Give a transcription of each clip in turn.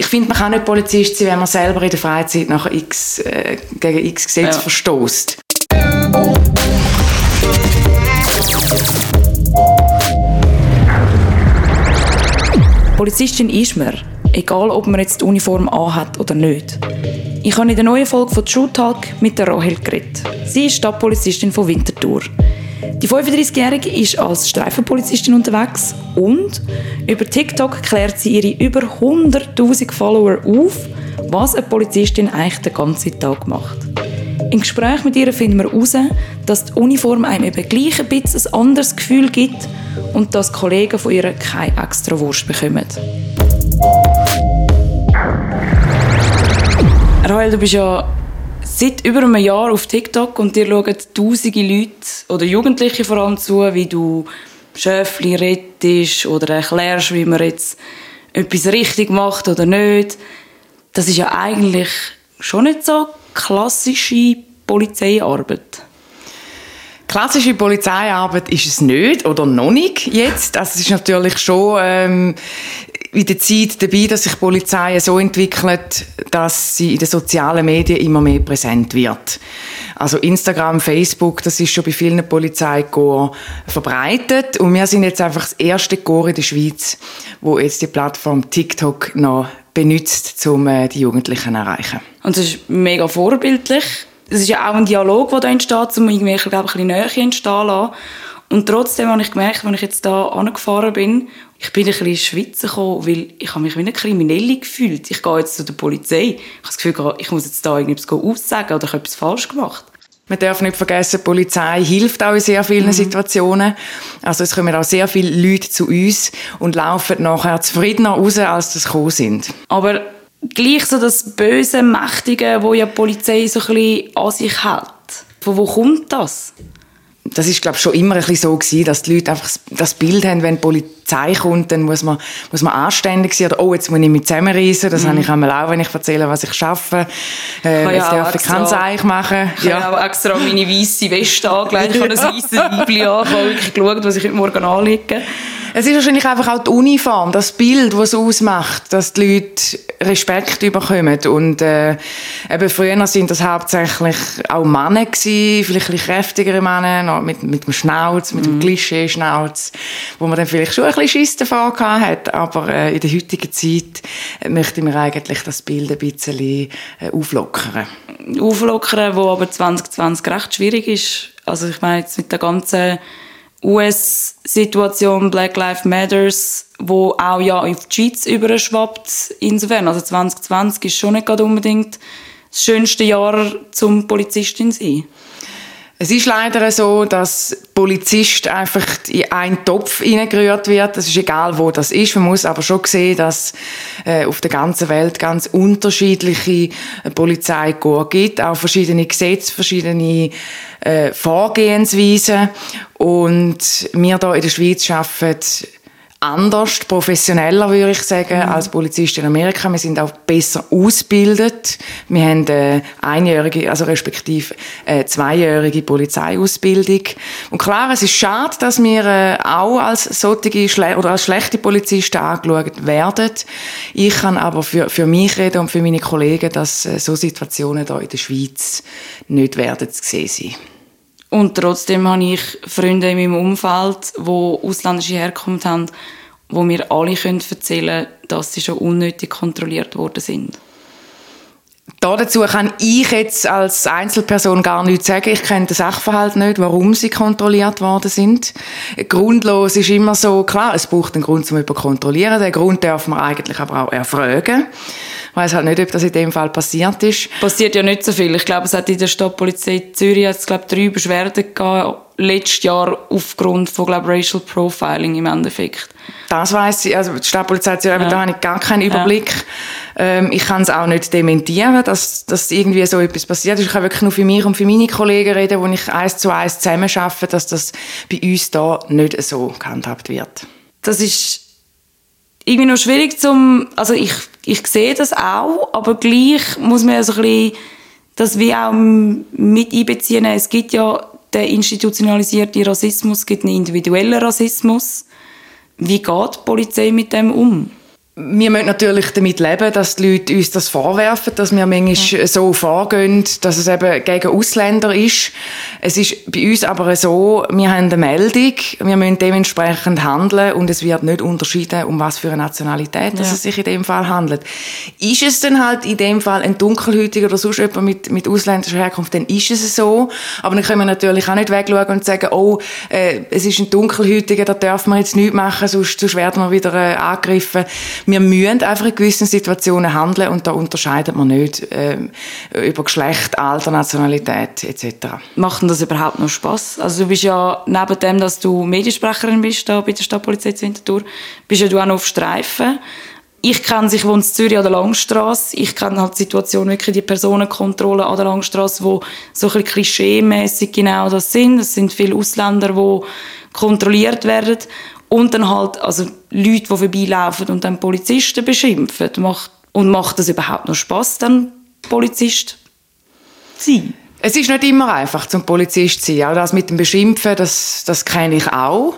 Ich finde, man kann nicht Polizist sein, wenn man selber in der Freizeit nach X, äh, gegen X Gesetz ja. verstößt. Polizistin ist man, egal ob man jetzt die Uniform anhat oder nicht. Ich habe in der neuen Folge von True Talk mit der Rahel geredet. Sie ist Stadtpolizistin von Winterthur. Die 35-Jährige ist als Streifenpolizistin unterwegs und über TikTok klärt sie ihre über 100.000 Follower auf, was eine Polizistin eigentlich den ganzen Tag macht. Im Gespräch mit ihr finden wir heraus, dass die Uniform einem eben gleich ein bisschen ein anderes Gefühl gibt und dass Kollegen von ihr keine extra Wurst bekommen. Rahel, du bist ja seit über einem Jahr auf TikTok und dir schauen tausende Leute oder Jugendliche vor allem zu, wie du Schöfli rettest oder erklärst, wie man jetzt etwas richtig macht oder nicht. Das ist ja eigentlich schon nicht so klassische Polizeiarbeit. Klassische Polizeiarbeit ist es nicht oder noch nicht jetzt. Also es ist natürlich schon ähm, in der Zeit dabei, dass sich Polizei so entwickelt, dass sie in den sozialen Medien immer mehr präsent wird. Also Instagram, Facebook, das ist schon bei vielen Polizeikorps verbreitet und wir sind jetzt einfach das erste Korps in der Schweiz, wo jetzt die Plattform TikTok noch benutzt, um äh, die Jugendlichen zu erreichen. Und das ist mega vorbildlich. Es ist ja auch ein Dialog, der da entsteht, um irgendwie, ich glaube, ein bisschen Nähe entstehen lassen. Und trotzdem habe ich gemerkt, als ich jetzt hier angefahren bin, ich bin ein bisschen ins Schwitzen gekommen, weil ich habe mich wie eine Kriminelle gefühlt. Ich gehe jetzt zu der Polizei. Ich habe das Gefühl, ich muss jetzt da irgendetwas aussagen oder ich habe etwas falsch gemacht. Man darf nicht vergessen, die Polizei hilft auch in sehr vielen mhm. Situationen. Also es kommen auch sehr viele Leute zu uns und laufen nachher zufriedener raus, als sie gekommen sind. Aber gleich so das böse, mächtige, wo ja die Polizei so ein bisschen an sich hat. Von wo kommt das? das ist glaube schon immer ein bisschen so gewesen, dass die Leute einfach das Bild haben, wenn die Polizei kommt, dann muss man, muss man anständig sein oder oh, jetzt muss ich mich zusammenreißen. Das mhm. habe ich einmal auch, wenn ich erzähle, was ich schaffe. Äh, ich jetzt darf ich kein Zeich machen. Ich ja. habe auch extra meine weiße Weste angelegt, ich habe ein weißes Weibli an, ich habe wirklich geschaut, was ich heute Morgen anlege. Es ist wahrscheinlich einfach auch die Uniform, das Bild, das es ausmacht, dass die Leute Respekt bekommen. Und äh, eben früher sind das hauptsächlich auch Männer gewesen, vielleicht ein kräftigere Männer, mit, mit dem Schnauz, mit dem mhm. Klischee-Schnauz, wo man dann vielleicht schon ein bisschen Schiss davor hat. Aber äh, in der heutigen Zeit möchte man eigentlich das Bild ein bisschen äh, auflockern. Auflockern, wo aber 2020 recht schwierig ist. Also ich meine jetzt mit der ganzen US-Situation Black Lives Matters, wo auch ja auf die Schweiz überschwappt. Insofern, also 2020 ist schon nicht gerade unbedingt das schönste Jahr zum Polizistin sein. Es ist leider so, dass Polizist einfach in einen Topf hineingerührt wird. Es ist egal, wo das ist. Man muss aber schon sehen, dass äh, auf der ganzen Welt ganz unterschiedliche äh, Polizeikorps gibt, auch verschiedene Gesetze, verschiedene äh, Vorgehensweisen. Und wir hier in der Schweiz arbeiten anders, professioneller, würde ich sagen, mhm. als Polizisten in Amerika. Wir sind auch besser ausgebildet. Wir haben äh, einjährige, also respektive äh, zweijährige Polizeiausbildung. Und klar, es ist schade, dass wir äh, auch als solche oder als schlechte Polizisten angeschaut werden. Ich kann aber für, für mich reden und für meine Kollegen, dass so Situationen hier in der Schweiz nicht werden zu sehen sein. Und trotzdem habe ich Freunde in meinem Umfeld, die ausländische Herkunft haben, wo mir alle erzählen können, dass sie schon unnötig kontrolliert worden sind. Da dazu kann ich jetzt als Einzelperson gar nichts sagen. Ich kenne das Sachverhalt nicht, warum sie kontrolliert worden sind. Grundlos ist immer so, klar, es braucht einen Grund, um jemanden zu kontrollieren. Den Grund darf man eigentlich aber auch erfragen. Ich weiss halt nicht, ob das in dem Fall passiert ist. Passiert ja nicht so viel. Ich glaube, es hat in der Stadtpolizei Zürich jetzt, glaube drei Beschwerden gegeben, letztes Jahr aufgrund von, glaube Racial Profiling im Endeffekt. Das weiss ich. Also, die Stadtpolizei Zürich, ja. da habe ich gar keinen Überblick. Ja. Ähm, ich kann es auch nicht dementieren, dass, dass irgendwie so etwas passiert ist. Ich kann wirklich nur für mich und für meine Kollegen reden, wo ich eins zu eins zusammen arbeite, dass das bei uns da nicht so gehandhabt wird. Das ist irgendwie noch schwierig zum, also ich, ich sehe das auch, aber gleich muss man ja so ein bisschen das wie auch mit einbeziehen. Es gibt ja den institutionalisierten Rassismus, es gibt einen individuellen Rassismus. Wie geht die Polizei mit dem um? Wir müssen natürlich damit leben, dass die Leute uns das vorwerfen, dass wir manchmal ja. so vorgehen, dass es eben gegen Ausländer ist. Es ist bei uns aber so, wir haben eine Meldung, wir müssen dementsprechend handeln und es wird nicht unterschieden, um was für eine Nationalität ja. es sich in dem Fall handelt. Ist es dann halt in dem Fall ein Dunkelhäutiger oder sonst jemand mit, mit ausländischer Herkunft, dann ist es so. Aber dann können wir natürlich auch nicht wegschauen und sagen, oh, äh, es ist ein Dunkelhäutiger, da dürfen wir jetzt nichts machen, sonst, sonst werden wir wieder äh, angegriffen wir müssen einfach in gewissen Situationen handeln und da unterscheidet man nicht äh, über Geschlecht, Alter, Nationalität etc. Macht denn das überhaupt noch Spaß? Also du bist ja neben dem, dass du Mediensprecherin bist da bei der Stadtpolizei Winterthur, bist ja du auch noch auf Streifen. Ich kenne sich, wohnt in Zürich an der Langstrasse. Ich kenne halt die Situation wirklich die Personenkontrolle an der Langstrasse, wo so ein bisschen klischeemäßig genau das sind. Es sind viele Ausländer, die kontrolliert werden. Und dann halt, also Leute, die vorbeilaufen und dann Polizisten beschimpfen. Macht, und macht das überhaupt noch Spass, dann Polizist zu sein? Es ist nicht immer einfach, zum Polizist zu sein. Auch das mit dem Beschimpfen, das, das kenne ich auch.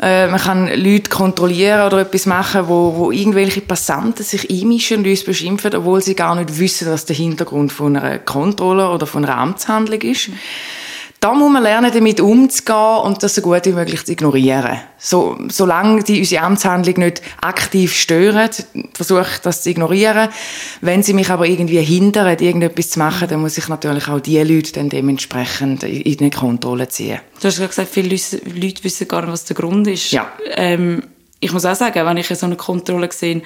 Äh, man kann Leute kontrollieren oder etwas machen, wo, wo irgendwelche Passanten sich einmischen und uns beschimpfen, obwohl sie gar nicht wissen, was der Hintergrund von einer Kontrolle oder von einer Amtshandlung ist. Da muss man lernen, damit umzugehen und das so gut wie möglich zu ignorieren. So, solange die unsere Amtshandlung nicht aktiv stören, versuche ich das zu ignorieren. Wenn sie mich aber irgendwie hindern, irgendetwas zu machen, dann muss ich natürlich auch die Leute dann dementsprechend in die Kontrolle ziehen. Du hast gesagt, viele Leute wissen gar nicht, was der Grund ist. Ja. Ähm, ich muss auch sagen, wenn ich so eine Kontrolle sehe,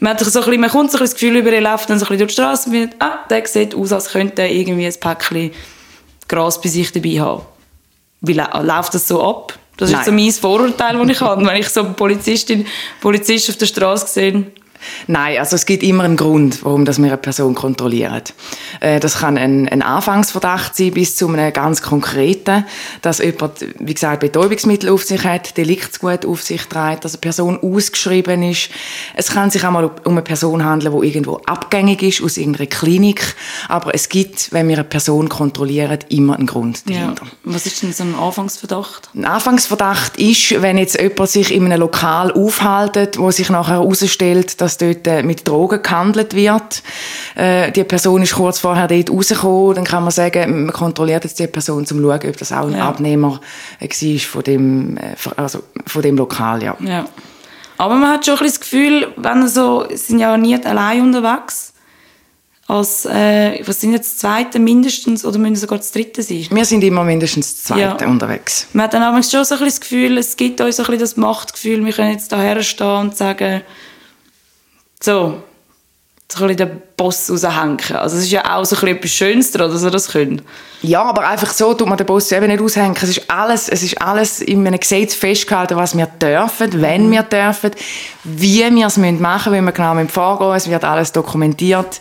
man, hat so ein bisschen, man kommt so ein bisschen das Gefühl über, er läuft dann so ein bisschen durch die Straße und findet, ah, der sieht aus, als könnte er irgendwie ein Päckchen Gras bei sich dabei haben. Wie läuft das so ab? Das ist Nein. so mein Vorurteil, das ich habe. Wenn ich so eine Polizistin, Polizist auf der Straße sehe, Nein, also es gibt immer einen Grund, warum das wir eine Person kontrollieren. Äh, das kann ein, ein Anfangsverdacht sein, bis zu einem ganz konkreten, dass jemand, wie gesagt, Betäubungsmittel auf sich hat, Deliktsgut auf sich trägt, dass eine Person ausgeschrieben ist. Es kann sich auch mal um eine Person handeln, die irgendwo abgängig ist aus irgendeiner Klinik. Aber es gibt, wenn wir eine Person kontrollieren, immer einen Grund dahinter. Ja. Was ist denn so ein Anfangsverdacht? Ein Anfangsverdacht ist, wenn jetzt jemand sich in einem Lokal aufhält, wo sich nachher herausstellt, dass dass dort äh, mit Drogen gehandelt wird. Äh, die Person ist kurz vorher dort rausgekommen, dann kann man sagen, man kontrolliert jetzt die Person, um zu schauen, ob das auch ein ja. Abnehmer äh, war von dem, also von dem Lokal, ja. ja. Aber man hat schon ein das Gefühl, wenn so, sind ja nie allein unterwegs, als, äh, was sind jetzt das zweite mindestens oder müssen sogar das dritte sein? Wir sind immer mindestens das zweite ja. unterwegs. Man hat dann aber schon so ein das Gefühl, es gibt uns ein bisschen das Machtgefühl, wir können jetzt da herstehen und sagen, so, so ein bisschen den Boss raushängen. Also es ist ja auch so ein bisschen etwas Schönes daran, dass er das können. Ja, aber einfach so tut man den Boss eben nicht aushängen. Es ist alles, es ist alles in einem Gesetz festgehalten, was wir dürfen, wenn wir dürfen, wie wir es machen müssen, wie wir genau vorgehen Es wird alles dokumentiert.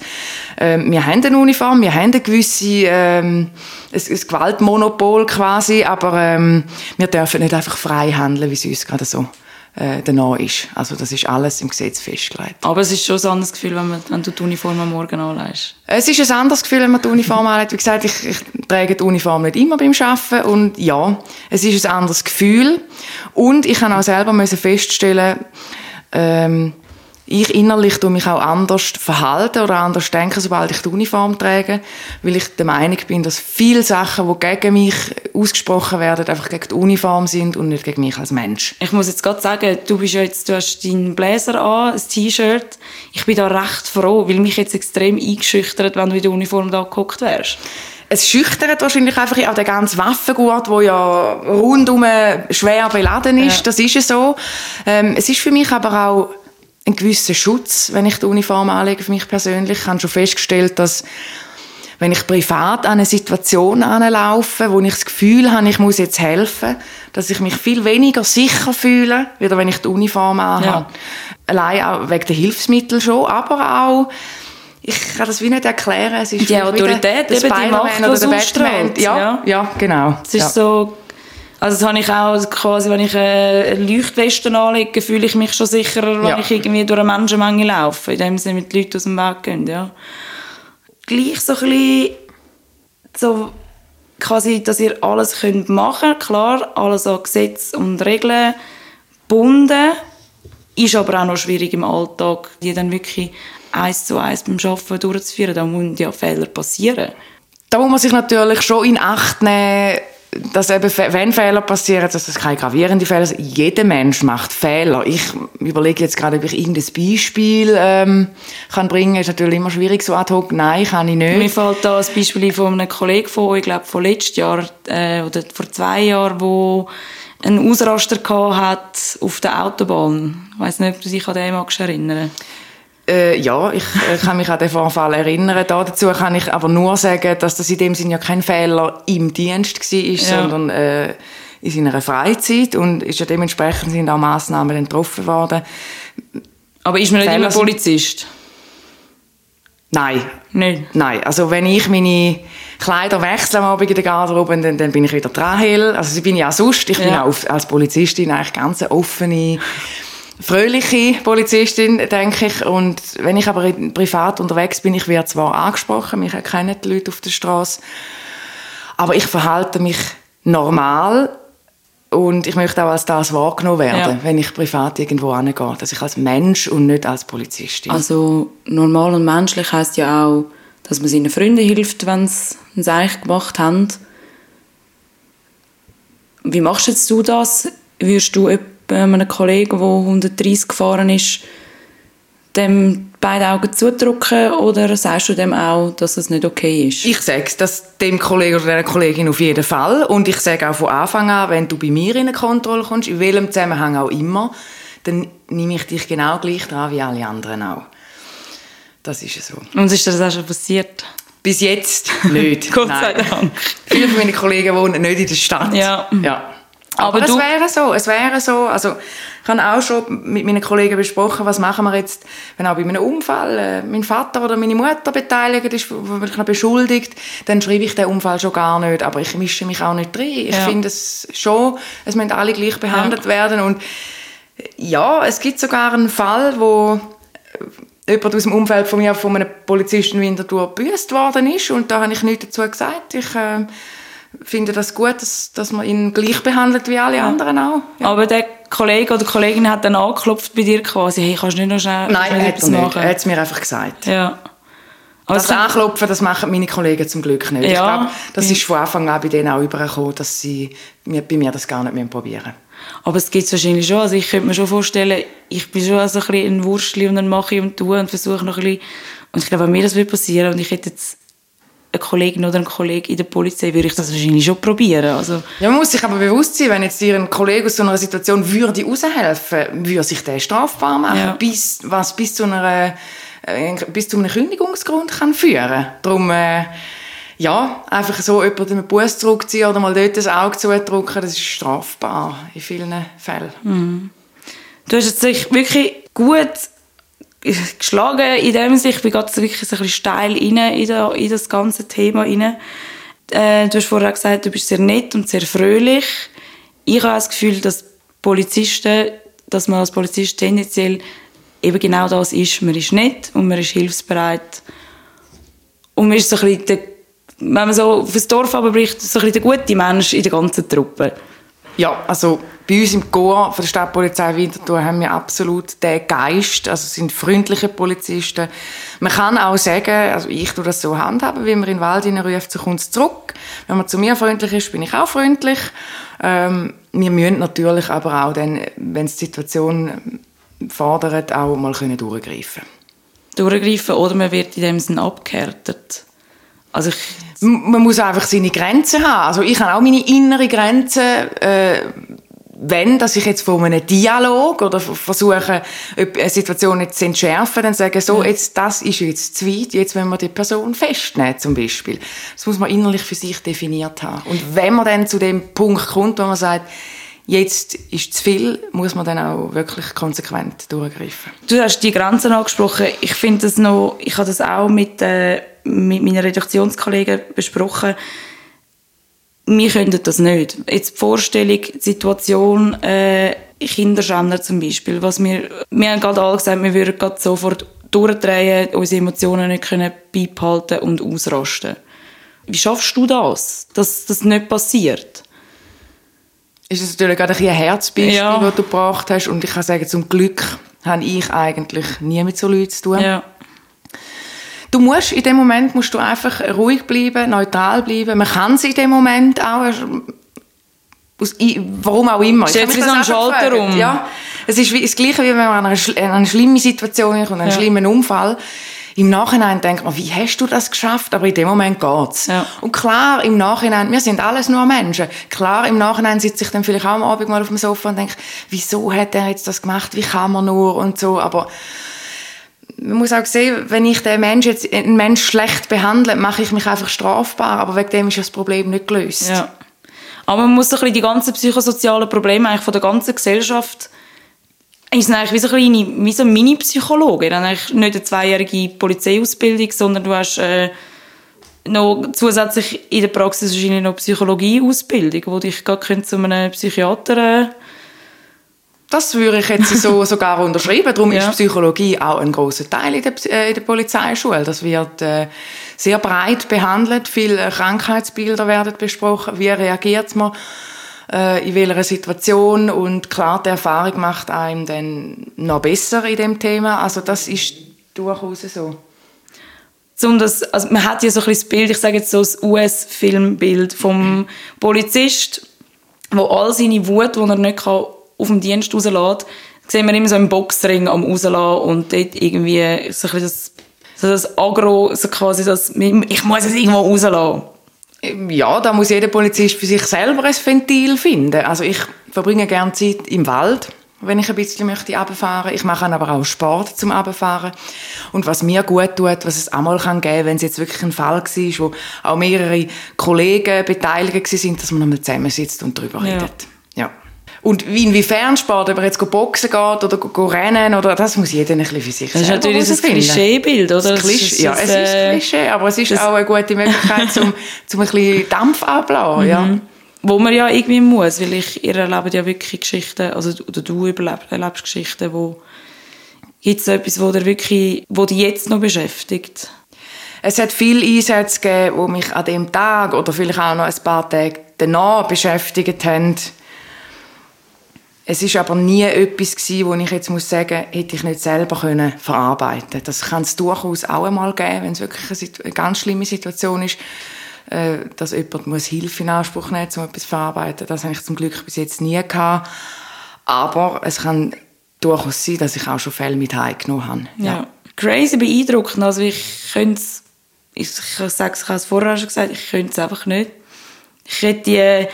Ähm, wir haben eine Uniform, wir haben eine gewisse, ähm, ein, ein Gewaltmonopol quasi, aber ähm, wir dürfen nicht einfach frei handeln, wie es uns gerade so äh, danach ist. Also das ist alles im Gesetz festgelegt. Aber es ist schon ein anderes Gefühl, wenn, man, wenn du die Uniform am Morgen anlegst. Es ist ein anderes Gefühl, wenn man die Uniform anlegt. Wie gesagt, ich, ich trage die Uniform nicht immer beim Arbeiten und ja, es ist ein anderes Gefühl. Und ich habe auch selber feststellen, ähm, ich innerlich tue mich auch anders verhalten oder anders denken, sobald ich die Uniform trage, weil ich der Meinung bin, dass viele Sachen, die gegen mich ausgesprochen werden, einfach gegen die Uniform sind und nicht gegen mich als Mensch. Ich muss jetzt gerade sagen, du bist ja jetzt, du hast deinen Bläser an, ein T-Shirt. Ich bin da recht froh, weil mich jetzt extrem eingeschüchtert, wenn du in der Uniform da geguckt wärst es schüchtert wahrscheinlich einfach auch der ganze Waffengurt, wo ja rundum schwer beladen ist. Ja. Das ist ja so. Ähm, es ist für mich aber auch einen gewissen Schutz, wenn ich die Uniform anlege für mich persönlich. Ich habe schon festgestellt, dass wenn ich privat an eine Situation anlaufe, wo ich das Gefühl habe, ich muss jetzt helfen, dass ich mich viel weniger sicher fühle, wieder wenn ich die Uniform anhabe. Ja. Allein auch wegen der Hilfsmittel schon, aber auch ich kann das wie nicht erklären. Es ist die Autorität, der, der Spider-Man oder der Batman. Ja, ja, ja, genau. Es ist ja. so also das habe ich auch quasi, wenn ich eine Leuchtweste anlege, fühle ich mich schon sicherer, wenn ja. ich irgendwie durch eine Menschenmenge laufe, in dem Sinne mit den Leuten aus dem Weg gehen, ja. Gleich so ein bisschen so quasi, dass ihr alles könnt machen könnt, klar, alles an Gesetze und Regeln gebunden. Ist aber auch noch schwierig im Alltag, die dann wirklich eins zu eins beim Arbeiten durchzuführen. Da müssen ja Fehler passieren. Da muss man sich natürlich schon in Acht nehmen, dass eben, wenn Fehler passieren, dass das keine gravierenden Fehler sind. Jeder Mensch macht Fehler. Ich überlege jetzt gerade, ob ich irgendein Beispiel ähm, kann bringen kann. Ist natürlich immer schwierig, so ad hoc. Nein, kann ich nicht. Mir fällt da ein Beispiel von einem Kollegen von, ich glaube, von letztes Jahr äh, oder vor zwei Jahren, wo einen Ausraster hat auf der Autobahn. Ich weiss nicht, ob du dich an den magst erinnern äh, ja, ich äh, kann mich an den Vorfall erinnern. Da dazu kann ich aber nur sagen, dass das in dem Sinne ja kein Fehler im Dienst war, ja. sondern äh, in seiner Freizeit und ist ja dementsprechend sind auch Massnahmen getroffen worden. Aber ist man nicht immer Polizist? Nein. Nicht? Nein. Also wenn ich meine Kleider wechsle am Abend in der Garderobe, dann, dann bin ich wieder dran. Also ich bin ja auch sonst. Ich ja. bin auch als Polizistin eigentlich ganz offene, fröhliche Polizistin, denke ich. Und wenn ich aber privat unterwegs bin, ich werde zwar angesprochen, mich erkennen die Leute auf der Straße, aber ich verhalte mich normal und ich möchte auch als das wahrgenommen werden, ja. wenn ich privat irgendwo hingehe. Dass ich als Mensch und nicht als Polizistin. Also normal und menschlich heißt ja auch, dass man seinen Freunden hilft, wenn sie es eigentlich gemacht haben. Wie machst jetzt du das? Würdest du einem Kollegen, der 130 gefahren ist, dem beide Augen zudrücken oder sagst du dem auch, dass es nicht okay ist? Ich sage es dem Kollegen oder der Kollegin auf jeden Fall und ich sage auch von Anfang an, wenn du bei mir in eine Kontrolle kommst, in welchem Zusammenhang auch immer, dann nehme ich dich genau gleich dran wie alle anderen auch. Das ist so. Und ist das auch schon passiert? Bis jetzt nicht. Gott sei Dank. Viele von meinen Kollegen wohnen nicht in der Stadt. Ja. ja. Aber, Aber es wäre so, es wäre so. Also ich habe auch schon mit meinen Kollegen besprochen, was machen wir jetzt, wenn auch bei einem Unfall äh, mein Vater oder meine Mutter beteiligt ist, wird beschuldigt, dann schreibe ich den Unfall schon gar nicht. Aber ich mische mich auch nicht drin. Ich ja. finde es schon, es müssen alle gleich behandelt ja. werden. Und ja, es gibt sogar einen Fall, wo jemand aus dem Umfeld von mir von einem Polizisten Winterthur gebüßt worden ist und da habe ich nichts dazu gesagt. Ich äh, finde das gut, dass, dass man ihn gleich behandelt wie alle anderen auch. Ja. Aber der Kollege oder Kollegin hat dann angeklopft bei dir quasi, hey, kannst du nicht noch schnell Nein, er hat nicht. Er hat es mir einfach gesagt. Ja. Also das Anklopfen, das machen meine Kollegen zum Glück nicht. Ja. Ich glaube, das ist von Anfang an bei denen auch übergekommen, dass sie bei mir das gar nicht probieren müssen. Aber es gibt es wahrscheinlich schon. Also ich könnte mir schon vorstellen, ich bin schon so ein bisschen ein Wurstli und dann mache ich und tue und versuche noch ein bisschen. Und ich glaube, wenn mir das passieren würde und ich hätte jetzt eine Kollegin oder einen Kollegen in der Polizei, würde ich das wahrscheinlich schon probieren. Also. Ja, man muss sich aber bewusst sein, wenn jetzt dir ein Kollege aus so einer Situation würde raushelfen, würde sich der strafbar machen, ja. bis, was bis zu einer, äh, bis zu einem Kündigungsgrund kann führen. Darum, äh, ja, einfach so jemanden einen Bus zurückziehen oder mal dort das Auge zudrücken, das ist strafbar in vielen Fällen. Mhm. Du hast jetzt wirklich gut geschlagen in dem Sinne. Ich bin gerade wirklich ein bisschen steil rein in, da, in das ganze Thema rein. Äh, du hast vorher gesagt, du bist sehr nett und sehr fröhlich. Ich habe das Gefühl, dass Polizisten, dass man als Polizist tendenziell eben genau das ist. Man ist nett und man ist hilfsbereit. Und man ist so ein bisschen der, wenn man so auf das Dorf bricht, so ein bisschen der gute Mensch in der ganzen Truppe. Ja, also bei uns im Chor von der Stadtpolizei Winterthur haben wir absolut den Geist, also sind freundliche Polizisten. Man kann auch sagen, also ich tue das so handhaben, wie man in den Wald ruft, so kommt es zurück. Wenn man zu mir freundlich ist, bin ich auch freundlich. Ähm, wir müssen natürlich aber auch dann, wenn es die Situation fordert, auch mal können durchgreifen Durchgreifen oder man wird in dem Sinne abgehärtet. Also ich, man muss einfach seine Grenzen haben. Also ich habe auch meine innere Grenzen, äh, wenn, dass ich jetzt von einem Dialog oder versuche, eine Situation jetzt zu entschärfen, dann sage so, jetzt, das ist jetzt zu weit, jetzt wenn wir die Person festnehmen, zum Beispiel. Das muss man innerlich für sich definiert haben. Und wenn man dann zu dem Punkt kommt, wo man sagt, jetzt ist zu viel, muss man dann auch wirklich konsequent durchgreifen. Du hast die Grenzen angesprochen. Ich finde das noch, ich habe das auch mit, äh, mit meinen Redaktionskollegen besprochen. Wir können das nicht. Jetzt die Vorstellung, die Situation, äh, Kinderschänder zum Beispiel, was wir, wir haben gerade alle gesagt, wir würden gerade sofort durchdrehen, unsere Emotionen nicht können beibehalten und ausrasten. Wie schaffst du das, dass das nicht passiert? ist es natürlich gerade ein, ein Herzbeispiel, ja. das du gebracht hast. Und ich kann sagen, zum Glück habe ich eigentlich nie mit so Leuten zu tun. Ja. Du musst, in dem Moment musst du einfach ruhig bleiben, neutral bleiben. Man kann es in dem Moment auch, aus, warum auch immer. Stellt sich so einen Schalter um. Ja. Es ist wie, das Gleiche, wie wenn man an eine, an eine schlimme Situation kommt, einen ja. schlimmen Unfall. Im Nachhinein denkt man, wie hast du das geschafft? Aber in dem Moment geht's. Ja. Und klar, im Nachhinein, wir sind alles nur Menschen. Klar, im Nachhinein sitze ich dann vielleicht auch am Abend mal auf dem Sofa und denke, wieso hat er jetzt das gemacht? Wie kann man nur? Und so. Aber, man muss auch sehen, wenn ich den Mensch jetzt, einen Mensch schlecht behandle, mache ich mich einfach strafbar. Aber wegen dem ist das Problem nicht gelöst. Ja. Aber man muss die ganzen psychosozialen Probleme eigentlich von der ganzen Gesellschaft ist eigentlich wie so, wie so Mini-Psychologe. Dann eigentlich nicht eine zweijährige Polizeiausbildung, sondern du hast äh, noch zusätzlich in der Praxis wahrscheinlich noch Psychologie-Ausbildung, wo dich gerade zu einem Psychiater... Äh das würde ich jetzt so sogar unterschreiben. Darum ja. ist Psychologie auch ein großer Teil in der, äh, in der Polizeischule. Das wird äh, sehr breit behandelt. Viele Krankheitsbilder werden besprochen. Wie reagiert man äh, in welcher Situation und klar, die Erfahrung macht einem dann noch besser in dem Thema. Also das ist durchaus so. Um das, also man hat ja so ein bisschen das Bild, ich sage jetzt so das US-Filmbild vom Polizist, wo all seine Wut, die er nicht kann, auf dem Dienst rauslässt, sehen wir immer so im Boxring am rauslassen und dort irgendwie so ein das, so das Agro, so quasi das, ich muss es irgendwo rauslassen. Ja, da muss jeder Polizist für sich selber ein Ventil finden. Also ich verbringe gerne Zeit im Wald, wenn ich ein bisschen möchte runterfahren. Ich mache aber auch Sport zum Runterfahren. Und was mir gut tut, was es einmal kann geben, wenn es jetzt wirklich ein Fall war, wo auch mehrere Kollegen beteiligt sind, dass man einmal zusammensitzt und darüber ja. redet. Und inwiefern Sport, ob er jetzt boxen geht oder go rennen, oder, das muss jeder ein bisschen für sich Das ist natürlich das Klischeebild, oder? Das Klischee, ist, ja, es äh, ist Klischee, aber es ist auch eine gute Möglichkeit, um, um ein bisschen Dampf abzulassen, ja. Mhm. Wo man ja irgendwie muss, weil ich, ihr erlebt ja wirklich Geschichten, also, oder du erlebst, erlebst Geschichten, wo, gibt es etwas, wo dir wirklich, wo dich jetzt noch beschäftigt? Es hat viele Einsätze gegeben, die mich an dem Tag oder vielleicht auch noch ein paar Tage danach beschäftigt haben, es ist aber nie etwas gewesen, wo ich jetzt muss sagen, hätte ich nicht selber können verarbeiten. Das kann es durchaus auch einmal geben, wenn es wirklich eine, ganz schlimme Situation ist, äh, dass jemand muss Hilfe in Anspruch nehmen, um etwas zu verarbeiten. Das habe ich zum Glück bis jetzt nie gehabt. Aber es kann durchaus sein, dass ich auch schon Fälle mit heimgenommen habe. Ja. ja. Crazy beeindruckend. Also ich könnte es, ich, ich sage es, ich habe es vorher schon gesagt, ich könnte es einfach nicht. Ich hätte die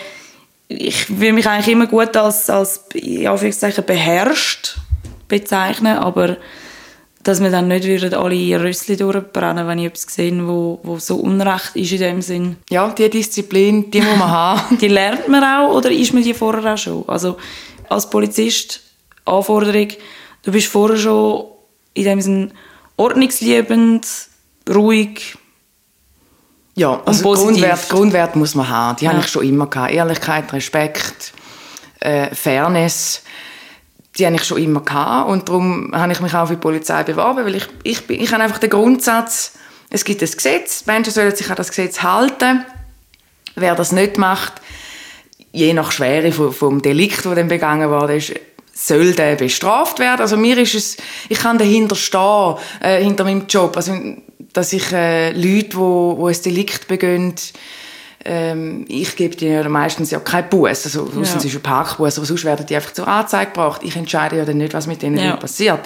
ich will mich eigentlich immer gut als, als in Anführungszeichen beherrscht bezeichnen, aber dass wir dann nicht würden alle Rössli durchbrennen, wenn ich etwas sehe, wo, wo so unrecht ist in dem Sinn. Ja, die Disziplin, die muss man haben. die lernt man auch oder ist man die vorher auch schon? Also als Polizist Anforderung, du bist vorher schon in dem Sinn ordnungsliebend, ruhig, ja, also Grundwert, Grundwert muss man haben. Die ja. habe ich schon immer gehabt. Ehrlichkeit, Respekt, äh, Fairness. Die habe ich schon immer gehabt. Und darum habe ich mich auch für die Polizei beworben, weil ich, ich, bin, ich habe einfach den Grundsatz, es gibt ein Gesetz, Menschen sollen sich an das Gesetz halten. Wer das nicht macht, je nach Schwere vom, vom Delikt, das dann begangen wurde, ist, soll der bestraft werden. Also mir ist es, ich kann dahinter stehen, äh, hinter meinem Job. Also dass ich äh, Leute, wo, wo ein Delikt begehen, ähm, ich gebe denen meistens ja keinen Bus, also ja. ist ein Parkbus, aber sonst werden die einfach zur Anzeige gebracht. Ich entscheide ja dann nicht, was mit denen ja. passiert.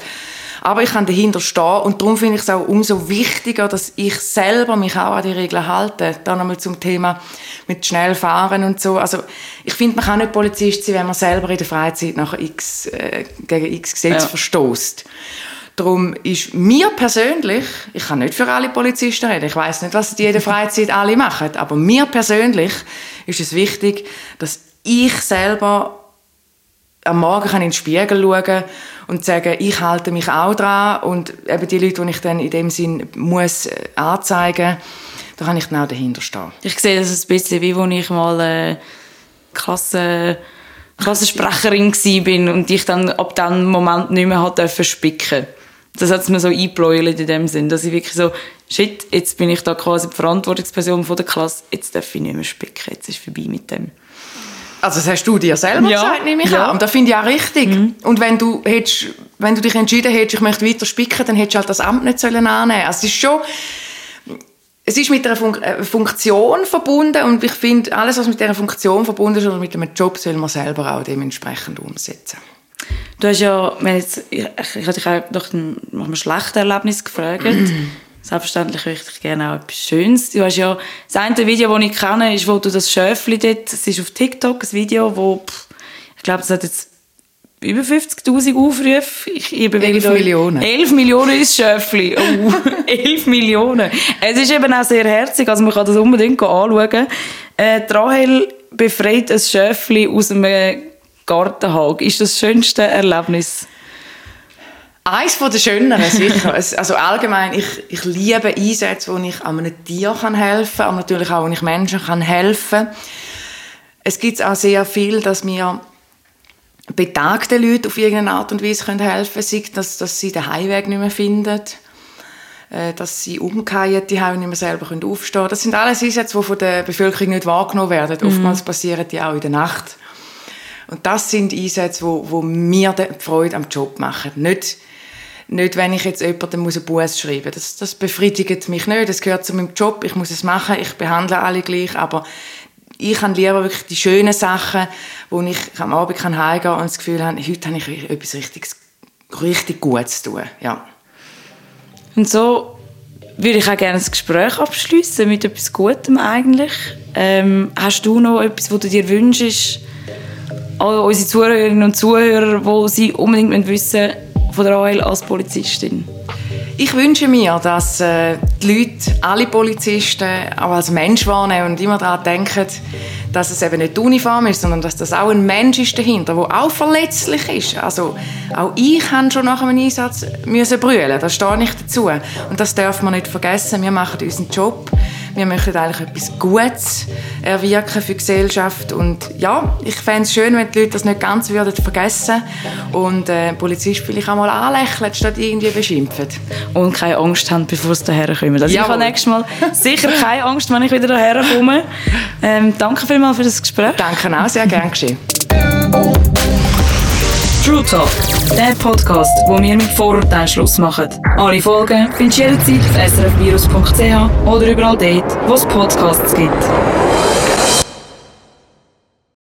Aber ich kann dahinter stehen und darum finde ich es auch umso wichtiger, dass ich selber mich auch an die Regeln halte. Dann nochmal zum Thema mit schnell fahren und so. Also ich finde, man kann nicht Polizist sein, wenn man selber in der Freizeit nach X, äh, gegen X Gesetz ja. verstößt. Darum ist mir persönlich, ich kann nicht für alle Polizisten reden, ich weiß nicht, was die in Freizeit alle machen, aber mir persönlich ist es wichtig, dass ich selber am Morgen kann in den Spiegel schauen und sagen, ich halte mich auch dran und eben die Leute, die ich dann in dem Sinn muss äh, anzeigen, da kann ich genau dahinter stehen. Ich sehe das ein bisschen wie, als ich mal äh, Klasse Klassensprecherin war und ich dann ab diesem Moment nicht mehr spicken das hat es mir so eingebläuelt in dem Sinn, dass ich wirklich so, shit, jetzt bin ich da quasi die Verantwortungsperson von der Klasse, jetzt darf ich nicht mehr spicken, jetzt ist es vorbei mit dem. Also das hast du dir selber Ja. gesagt, nehme ich Ja. an. Und das finde ich auch richtig. Und wenn du, hättest, wenn du dich entschieden hättest, ich möchte weiter spicken, dann hättest du halt das Amt nicht sollen annehmen Also es ist schon... Es ist mit einer Fun äh, Funktion verbunden und ich finde, alles, was mit dieser Funktion verbunden ist oder mit einem Job, soll man selber auch dementsprechend umsetzen. Du hast ja, wenn jetzt, ich, ich hatte dich auch nach einem, nach einem schlechten Erlebnis gefragt. Selbstverständlich möchte ich gerne auch etwas Schönes. Du hast ja, das eine Video, das ich kenne, ist, wo du das Schöfli dort, es ist auf TikTok ein Video, wo, pff, ich glaube, es hat jetzt über 50'000 Aufrufe. Ich, ich bewege 11 da- Millionen. 11 Millionen ist Schöfli. Oh, 11 Millionen. Es ist eben auch sehr herzig, also man kann das unbedingt anschauen. Äh, Rahel befreit ein Schöfli aus einem Gartenhag. Ist das schönste Erlebnis? Eins von den schöneren, sicher. Also allgemein, ich, ich liebe Einsätze, wo ich an einem Tier kann helfen kann, aber natürlich auch, wo ich Menschen kann helfen Es gibt auch sehr viel, dass mir betagten Leute auf irgendeine Art und Weise können helfen können, sei dass, dass sie den Heimweg nicht mehr finden, äh, dass sie umkehren, die nicht mehr selber können aufstehen können. Das sind alles Einsätze, die von der Bevölkerung nicht wahrgenommen werden. Oftmals passieren die auch in der Nacht. Und das sind Einsätze, wo, wo mir die Freude am Job machen. Nicht, nicht wenn ich jetzt jemandem einen Buß schreiben muss. Das, das befriedigt mich nicht. Das gehört zu meinem Job. Ich muss es machen. Ich behandle alle gleich. Aber ich habe lieber wirklich die schönen Sachen, wo ich am Abend kann heimgehen und das Gefühl habe, heute habe ich etwas richtig, richtig Gutes zu tun. Ja. Und so würde ich auch gerne das Gespräch abschließen mit etwas Gutem eigentlich. Ähm, hast du noch etwas, was du dir wünschst, all unsere Zuhörerinnen und Zuhörer, wo sie unbedingt wissen von der AL als Polizistin? Ich wünsche mir, dass äh, die Leute, alle Polizisten, auch als Mensch wahrnehmen und immer daran denken, dass es eben nicht die Uniform ist, sondern dass das auch ein Mensch ist dahinter, der auch verletzlich ist. Also auch ich habe schon nach einem Einsatz müssen brüllen, da stehe ich dazu. Und das darf man nicht vergessen. Wir machen unseren Job. Wir möchten eigentlich etwas Gutes erwirken für die Gesellschaft. Und ja, ich fände es schön, wenn die Leute das nicht ganz würden vergessen und äh, Polizist vielleicht auch mal anlächeln, statt irgendwie beschimpfen. Und keine Angst haben, bevor sie daher kommen. Also ich Jawohl. habe nächstes Mal sicher keine Angst, wenn ich wieder daher komme. Ähm, danke vielmals für das Gespräch. Danke auch, sehr gern geschehen. True Talk, der Podcast, wo wir mit Vorurteilen Schluss machen. Alle Folgen findest du jederzeit auf srfvirus.ch oder überall dort, wo es Podcasts gibt.